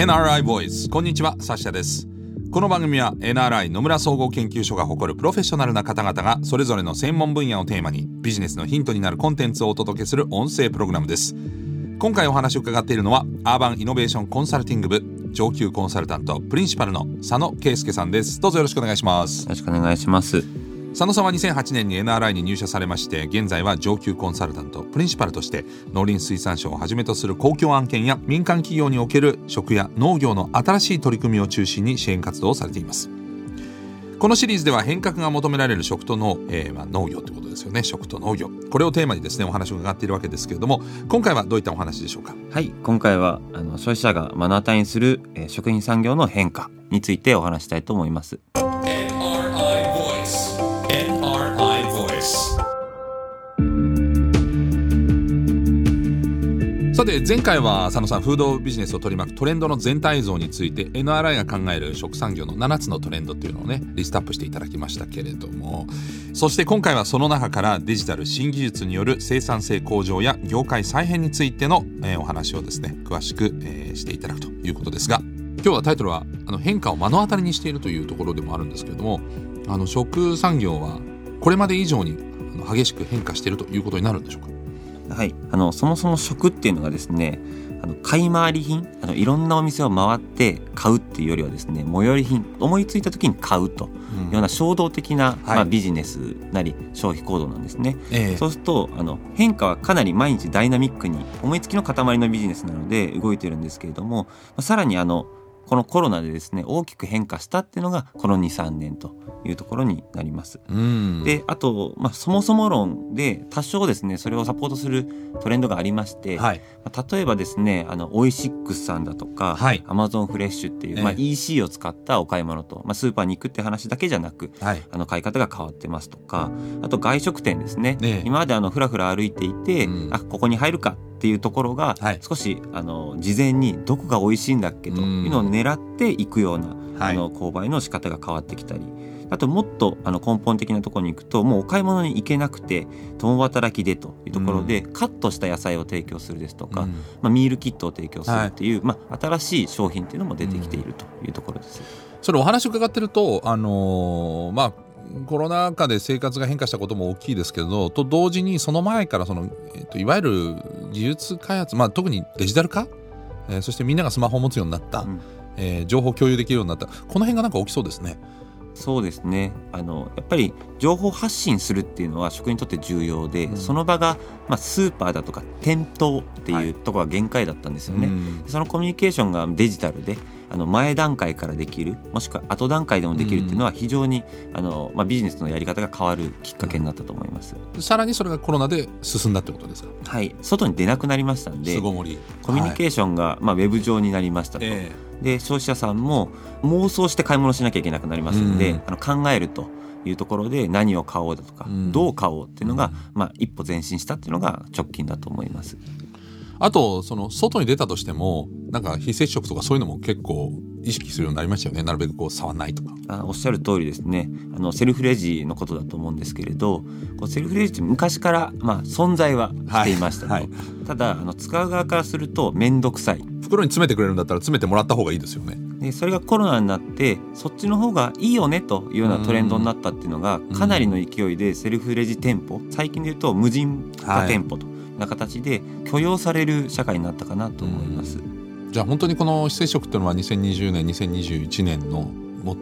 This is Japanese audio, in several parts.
NRI Voice こんにちはサッシャです。この番組は NRI 野村総合研究所が誇るプロフェッショナルな方々がそれぞれの専門分野をテーマにビジネスのヒントになるコンテンツをお届けする音声プログラムです。今回お話を伺っているのはアーバンイノベーションコンサルティング部上級コンサルタントプリンシパルの佐野圭介さんです。どうぞよろしくお願いします。よろしくお願いします。佐野さんは2008年に NRI に入社されまして現在は上級コンサルタントプリンシパルとして農林水産省をはじめとする公共案件や民間企業における食や農業の新しい取り組みを中心に支援活動をされています。このシリーズでは変革が求められる食と農,、えーまあ、農業ということですよね。食と農業。これをテーマにですねお話を伺っているわけですけれども今回はどういったお話でしょうか？はい。今回はあの消費者が目の当たりにする、えー、食品産業の変化についてお話したいと思います。前回は佐野さんフードビジネスを取り巻くトレンドの全体像について NRI が考える食産業の7つのトレンドっていうのをねリストアップしていただきましたけれども。そして今回はその中からデジタル新技術による生産性向上や業界再編についての、えお話をですね詳しく、えしていただくということですが今日はタイトルはあの変化を目の当たりにしているというところでもあるんですけれどもあの食産業はこれまで以上に激しく変化しているということになるんでしょうか？はい。あのそもそも食っていうのがですねあの買い回り品あのいろんなお店を回って買うっていうよりはですね最寄り品思いついた時に買うというような衝動的な、はい。まあ、ビジネスなり消費行動なんですね。ええ。そうするとあの変化はかなり毎日ダイナミックに思いつきの塊のビジネスなので動いてるんですけれども、まあ、さらにあのこのコロナでですね大きく変化したっていうのがこの23年というところになります。うん。であと、まあ、そもそも論で多少ですねそれをサポートするトレンドがありまして、はい。まあ例えばですねあのオイシックスさんだとか、はい。アマゾンフレッシュっていう、まあ、ええ。EC を使ったお買い物と、まあ、スーパーに行くって話だけじゃなくはい。あの買い方が変わってますとかあと外食店ですね、ええ。今まであのふらふら歩いていて、うん。あここに入るかっていうところが、はい。少しあの事前にどこが美味しいんだっけというのを狙っていくような、はい。あの購買の仕方が変わってきたり。あともっとあの根本的なところに行くともうお買い物に行けなくて共働きでというところで、カットした野菜を提供するですとか、うん。まあ、ミールキットを提供するっていう、まあ、新しい商品っていうのも出てきているというところです。それお話を伺ってるとあのーまあコロナ禍で生活が変化したことも大きいですけどと同時にその前からその、えっといわゆる技術開発、まあ、特にデジタル化、えーそしてみんながスマホを持つようになった、うん。えー情報共有できるようになった？この辺がなんか起きそうですね。そうですね。あのやっぱり情報発信するっていうのは食にとって重要で、うん。その場が、まあ、スーパーだとか店頭ってはい。いうところが限界だったんですよね。うん。そのコミュニケーションがデジタルであの前段階からできるもしくは後段階でもできるっていうのは非常に、あのまあ、ビジネスのやり方が変わるきっかけになったと思います。さらにそれがコロナで進んだってことですか？はい、外に出なくなりましたんでコミュニケーションが、まあ、ウェブ上になりましたと。えで消費者さんも妄想して買い物しなきゃいけなくなりますので、うんあの考えるというところで何を買おうだとか、うんどう買おうっていうのが、うんまあ、一歩前進したっていうのが直近だと思います。あとその外に出たとしてもなんか非接触とかそういうのも結構意識するようになりましたよね。なるべくこう触らないとか。あおっしゃる通りですね。あのセルフレジのことだと思うんですけれどこうセルフレジって昔から、まあ、存在はしていましたと、はいはい。ただあの使う側からすると面倒くさい。袋に詰めてくれるんだったら詰めてもらった方がいいですよね。でそれがコロナになってそっちの方がいいよねというようなトレンドになったっていうのがかなりの勢いでセルフレジ店舗最近で言うと無人化店舗とな形で許容される社会になったかなと思います。じゃあ本当にこの非接触っていうのは2020年2021年の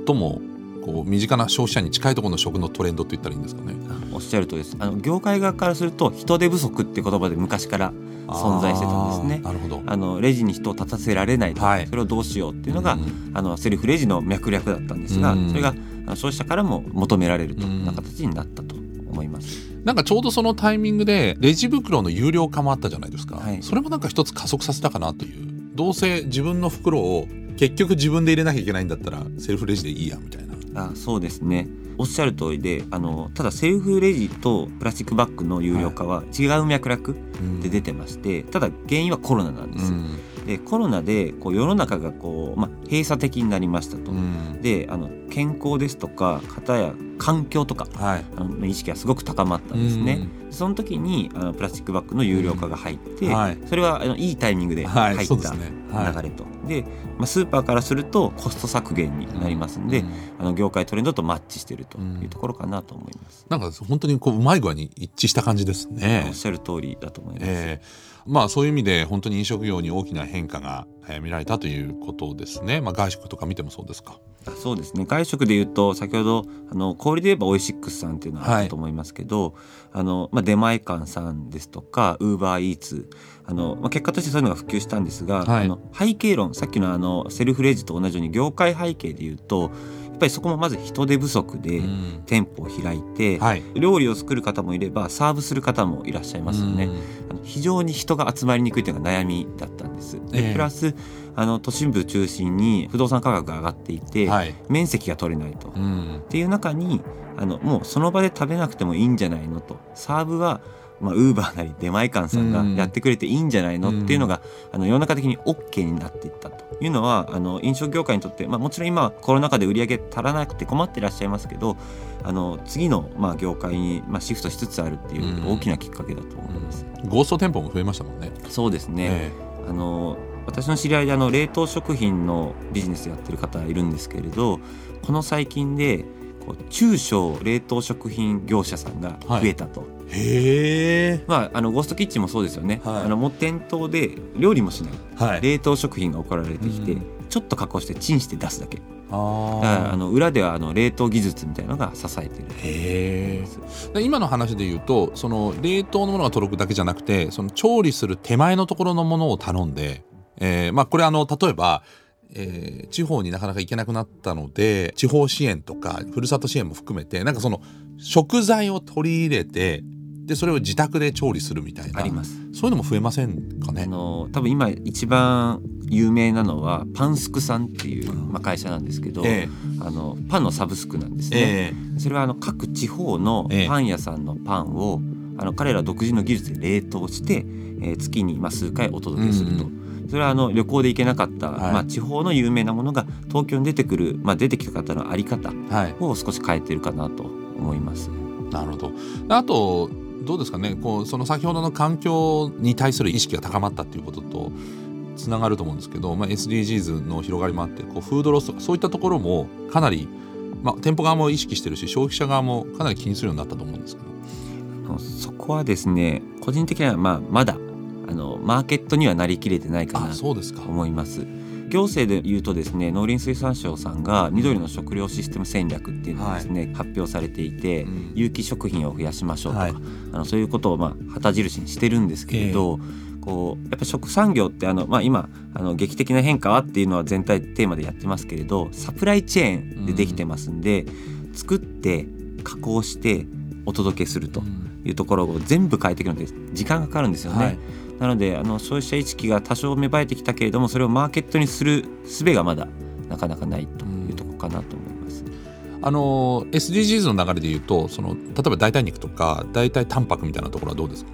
最もこう身近な消費者に近いところの食のトレンドと言ったらいいんですかね。おっしゃるとりです。あの業界側からすると人手不足って言葉で昔から存在してたんですね。なるほど。あのレジに人を立たせられないと、はい。それをどうしようっていうのが、うんあのセルフレジの脈略だったんですが、うんそれが消費者からも求められるとな形になったと思います。なんかちょうどそのタイミングでレジ袋の有料化もあったじゃないですか、はい。それもなんか一つ加速させたかなという。どうせ自分の袋を結局自分で入れなきゃいけないんだったらセルフレジでいいやみたいな。あそうですね。おっしゃる通りであのただセルフレジとプラスチックバッグの有料化は違う脈絡で出てましてただ原因はコロナなんです。うん。でコロナでこう世の中がこう、まあ、閉鎖的になりましたと。うんであの健康ですとか方や環境とかはいあの意識がすごく高まったんですね。その時にあのプラスチックバッグの有料化が入って、うんはいそれはあのいいタイミングではい入ったそうですねはい流れと。で、まあ、スーパーからするとコスト削減になりますんで、うんあの業界トレンドとマッチしているというところかなと思います。なんか本当にこううまい具合に一致した感じですねおっ。しゃる通りだと思います。えーまあそういう意味で本当に飲食業に大きな変化が、えー見られたということですね。まあ外食とか見てもそうですか？あそうですね外食でいうと先ほどあの小売で言えばオイシックスさんっていうのはあったと思いますけど、あのまあ、出前館さんですとかウーバーイーツあの、まあ、結果としてそういうのが普及したんですが、はいあの背景論さっきのあのセルフレジと同じように業界背景でいうとぱりそこもまず人手不足でうん店舗を開いて、はい。料理を作る方もいればサーブする方もいらっしゃいますよね。うんあの非常に人が集まりにくいというのが悩みだったんです。でええプラスあの都心部中心に不動産価格が上がっていて、はい。面積が取れないと。っうん。ていう中にあのもうその場で食べなくてもいいんじゃないのとサーブはまあ、ウーバーなり出前館さんがうん。やってくれていいんじゃないのうんっていうのが、あの世の中的に OK になっていったというのはあの飲食業界にとって、まあ、もちろん今コロナ禍で売り上げ足らなくて困っていらっしゃいますけどあの次のまあ業界にまあシフトしつつあるっていう大きなきっかけだと思います。ゴースト店舗も増えましたもんね。そうですね、え。あの私の知り合いであの冷凍食品のビジネスやってる方いるんですけれどこの最近で中小冷凍食品業者さんが増えたと、えへえ。まあ、あのゴーストキッチンもそうですよね、はい。あのもう店頭で料理もしない。はい。冷凍食品が送られてきて、うん。ちょっと加工してチンして出すだけ。だあからああ。の裏ではあの冷凍技術みたいなのが支えてる。へ今の話で言うとその冷凍のものが届くだけじゃなくてその調理する手前のところのものを頼んで、えーまあこれあの例えば、えー地方になかなか行けなくなったので地方支援とかふるさと支援も含めてなんかその食材を取り入れてでそれを自宅で調理するみたいなあります。そういうのも増えませんかあね。の多分今一番有名なのはパンスクさんっていう、まあ、会社なんですけど、えあのパンのサブスクなんですえね。えそれはあの各地方のええパン屋さんのパンを、あの彼ら独自の技術で冷凍して、えー月にまあ数回お届けすると。うんそれはあの旅行で行けなかった、はいまあ、地方の有名なものが東京に出てくる、まあ、出てきた方のあり方。を少し変えてるかなと思います。なるほど。あとどうですかねこうその先ほどの環境に対する意識が高まったっていうこととつながると思うんですけど、まあ、SDGs の広がりもあってこうフードロスとかそういったところもかなり、まあ、店舗側も意識してるし消費者側もかなり気にするようになったと思うんですけど。そこはですね個人的にはまあまだあのマーケットにはなりきれてないかなあとそうですか。思います。行政で言うとですね農林水産省さんが緑の食料システム戦略っていうのをですね、発表されていて、うん有機食品を増やしましょうとか、はいあのそういうことをまあ旗印にしてるんですけれど、こうやっぱ食産業ってあの、まあ、今あの劇的な変化はっていうのは全体テーマでやってますけれどサプライチェーンでできてますんで、作って加工してお届けするとうんいうところを全部変えていくので時間がかかるんですよね。はいなのであの消費者意識が多少芽生えてきたけれどもそれをマーケットにする術がまだなかなかないというところかなと思います。あの SDGs の流れで言うとその例えば代替肉とか代替タンパクみたいなところはどうですか？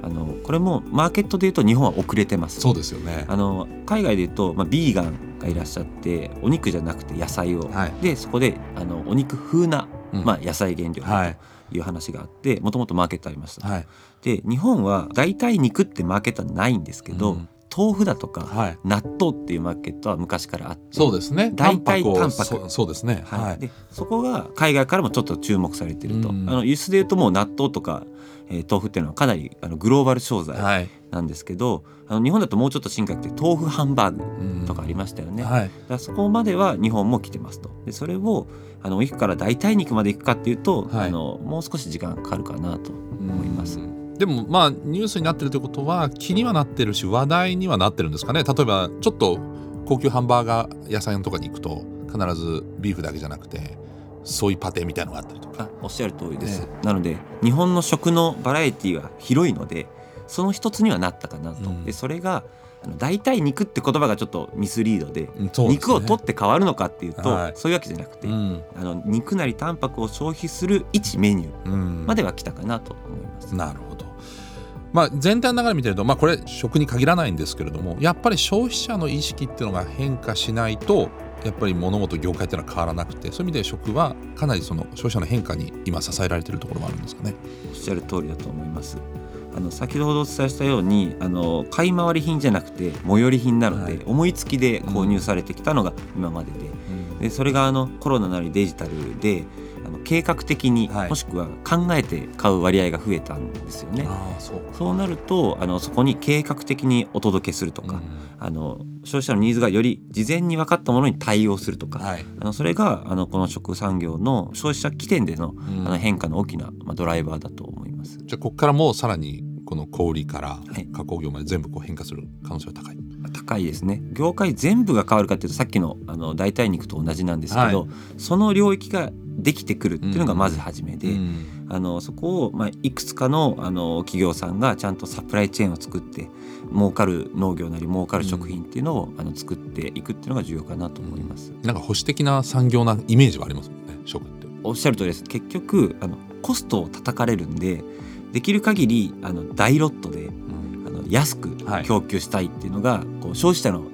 あのこれもマーケットでいうと日本は遅れてます。そうですよね。あの海外でいうと、まあ、ビーガンがいらっしゃってお肉じゃなくて野菜を、はいでそこであのお肉風な、うんまあ、野菜原料はい。という話があってもともとマーケットありました。はい。で日本は代替肉ってマーケットはないんですけど、うん。豆腐だとか、はい。納豆っていうマーケットは昔からあってそうですね。代替をタンパク。そうそうですね。はい。はい。でそこが海外からもちょっと注目されていると、うん。あの輸出でいうともう納豆とか、えー豆腐っていうのはかなりあのグローバル商材はい。なんですけど、あの日本だともうちょっと進化して豆腐ハンバーグうんとかありましたよね、はい。らそこまでは日本も来てますと。でそれをあのお肉から代替肉までいくかっていうと、はい。あのもう少し時間かかるかなと思います。うん。でもまあニュースになってるということは気にはなってるし話題にはなってるんですかね。例えばちょっと高級ハンバーガー屋さんとかに行くと必ずビーフだけじゃなくてソイパテみたいのがあったりとか。あおっしゃる通りです、えなので日本の食のバラエティーが広いのでその一つにはなったかなと、うん。でそれがあの代替肉って言葉がちょっとミスリードでね。肉を取って変わるのかっていうと、はい。そういうわけじゃなくて、うん。あの肉なりタンパクを消費する一メニューうん。までは来たかなと思います。なるほど。まあ、全体の流れ見てると、まあ、これ食に限らないんですけれどもやっぱり消費者の意識っていうのが変化しないとやっぱり物事業界っていうのは変わらなくてそういう意味で食はかなりその消費者の変化に今支えられているところもあるんですかね。おっしゃる通りだと思います。あの先ほどお伝えしたようにあの買い回り品じゃなくて最寄り品なので、はい、思いつきで購入されてきたのが今まででうん、でそれがあのコロナなりデジタルであの計画的に、はい、もしくは考えて買う割合が増えたんですよね。そうそうなるとあのそこに計画的にお届けするとか、うん、あの消費者のニーズがより事前に分かったものに対応するとか、はい、あのそれがあのこの食産業の消費者起点での,、あの変化の大きな、まあ、ドライバーだと思います。じゃあここからもうさらにこの小売から加工業まで全部こう変化する可能性は高い。高いですね。業界全部が変わるかっていうとさっきのあの代替肉と同じなんですけど、はい、その領域ができてくるっていうのがまず初めで、うん、あのそこを、まあ、いくつかのあの企業さんがちゃんとサプライチェーンを作って儲かる農業なり儲かる食品っていうのを、うん、あの作っていくっていうのが重要かなと思います。なんか保守的な産業なイメージはありますもんね食って。おっしゃる通りです。結局あのコストを叩かれるんでできる限りあの大ロットで、うん、あの安く供給したいっていうのが、はい、こう消費者の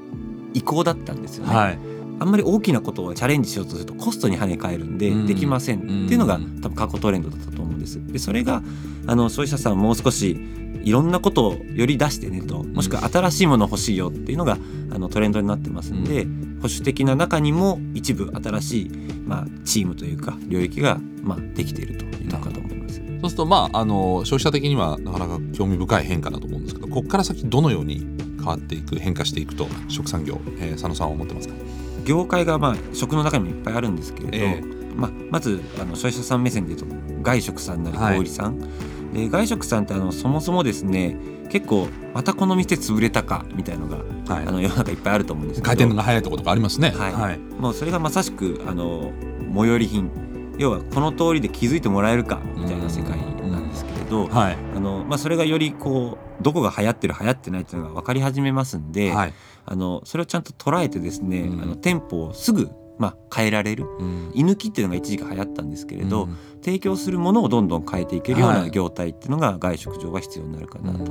意向だったんですよね。はいあんまり大きなことをチャレンジしようとするとコストに跳ね返るんでできませんっていうのが多分過去トレンドだったと思うんです。でそれがあの消費者さんもう少しいろんなことをより出してねともしくは新しいもの欲しいよっていうのがあのトレンドになってますんで、保守的な中にも一部新しい、まあ、チームというか領域が、まあ、できているというのかと思います。そうするとまああの消費者的にはなかなか興味深い変化だと思うんですけどここから先どのように変わっていく変化していくと食産業、えー、佐野さんは思ってますか？業界がまあ食の中にもいっぱいあるんですけれど、えー、まあ、まずあの消費者さん目線で言うと外食さんなり小売さん、はい、で外食さんってあのそもそもですね結構またこの店潰れたかみたいのが、はい、あの世の中いっぱいあると思うんですけど。回転が早いところとかありますね、はい、はい、もうそれがまさしくあの最寄り品。要はこの通りで気づいてもらえるかみたいな世界なんですけれど、はい、あのまあ、それがよりこうどこが流行ってる流行ってないっていうのが分かり始めますんで、はい、あのそれをちゃんと捉えてですね、うん、あの店舗をすぐまあ、変えられる、うん、居抜きっていうのが一時期流行ったんですけれど、うん、提供するものをどんどん変えていけるような業態っていうのが外食上は必要になるかなと。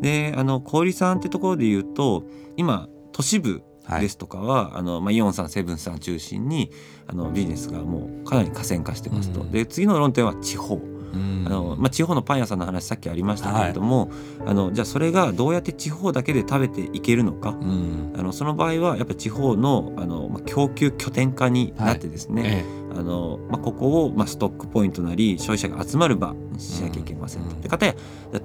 であの小売さんってところで言うと今都市部ですとかは、はい、あのまあ、イオンさんセブンさん中心にあのビジネスがもうかなり河川化してますと。で次の論点は地方。あのまあ、地方のパン屋さんの話さっきありましたけれども、はい、あのじゃあそれがどうやって地方だけで食べていけるのか、うん、あのその場合はやっぱり地方のあの、まあ、供給拠点化になってですね、はい。ええ、あのまあ、ここを、まあ、ストックポイントなり消費者が集まる場にしなきゃいけませんと。うん、でかたや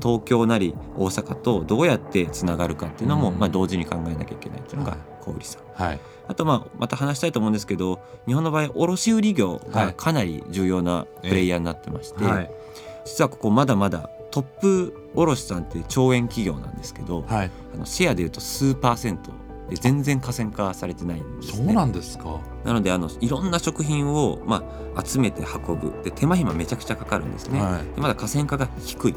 東京なり大阪とどうやってつながるかっていうのも、まあ、同時に考えなきゃいけないっていうのが小売さん。はい。あとまあまた話したいと思うんですけど日本の場合卸売業がかなり重要なプレイヤーになってまして、はい、実はここまだまだトップ卸さんって超円企業なんですけど、はい、あのシェアでいうと数パーセントで全然河川化されてないんです、ね、そうなんですか。なのであのいろんな食品を、まあ、集めて運ぶ。で手間暇めちゃくちゃかかるんですね、はい、でまだ河川化が低い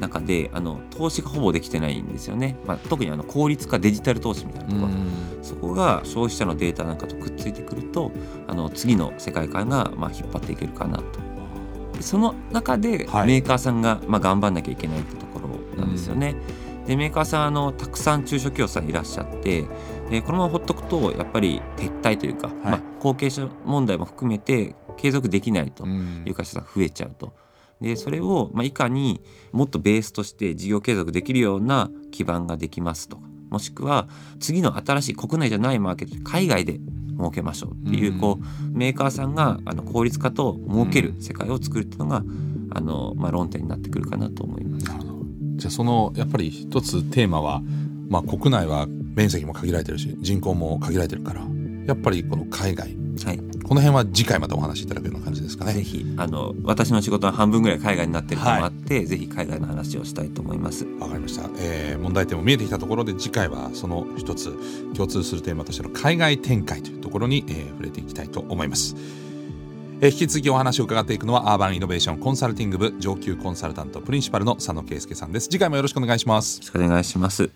中で、あの投資がほぼできてないんですよね、まあ、特にあの効率化デジタル投資みたいなところ、そこが消費者のデータなんかとくっついてくるとあの次の世界観がまあ引っ張っていけるかなと。その中でメーカーさんがまあ頑張んなきゃいけないってところなんですよね。でメーカーさんあのたくさん中小企業さんいらっしゃってでこのままほっとくとやっぱり撤退というか、はい、まあ、後継者問題も含めて継続できないという会社さん増えちゃうと。でそれを、まあ、いかにもっとベースとして事業継続できるような基盤ができますとかもしくは次の新しい国内じゃないマーケット海外で儲けましょうっていう、こうメーカーさんがあの効率化と儲ける世界を作るっていうのが、あのまあ、論点になってくるかなと思います。じゃあそのやっぱり一つテーマは、まあ、国内は面積も限られてるし人口も限られてるからやっぱりこの海外、はい、この辺は次回またお話しいただくような感じですかね。ぜひあの私の仕事は半分ぐらい海外になってるともあって、はい、ぜひ海外の話をしたいと思います。わかりました。えー、問題点も見えてきたところで次回はその一つ共通するテーマとしての海外展開というところに、えー、触れていきたいと思います。え、引き続きお話を伺っていくのはアーバンイノベーションコンサルティング部上級コンサルタントプリンシパルの佐野圭介さんです。次回もよろしくお願いします。よろしくお願いします。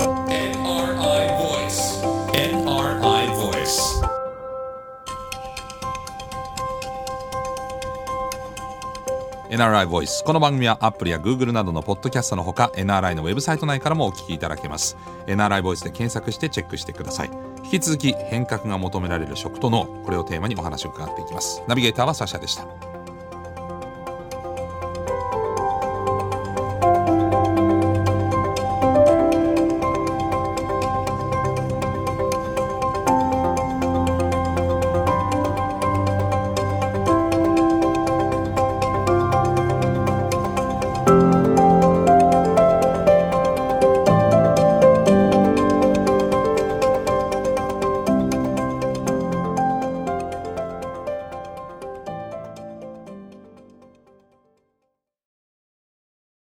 NRI Voice この番組はアップルや Google などのポッドキャストのほか NRI のウェブサイト内からもお聞きいただけます。NRI Voice で検索してチェックしてください。引き続き変革が求められる食と脳。これをテーマにお話を伺っていきます。ナビゲーターはサシャでした。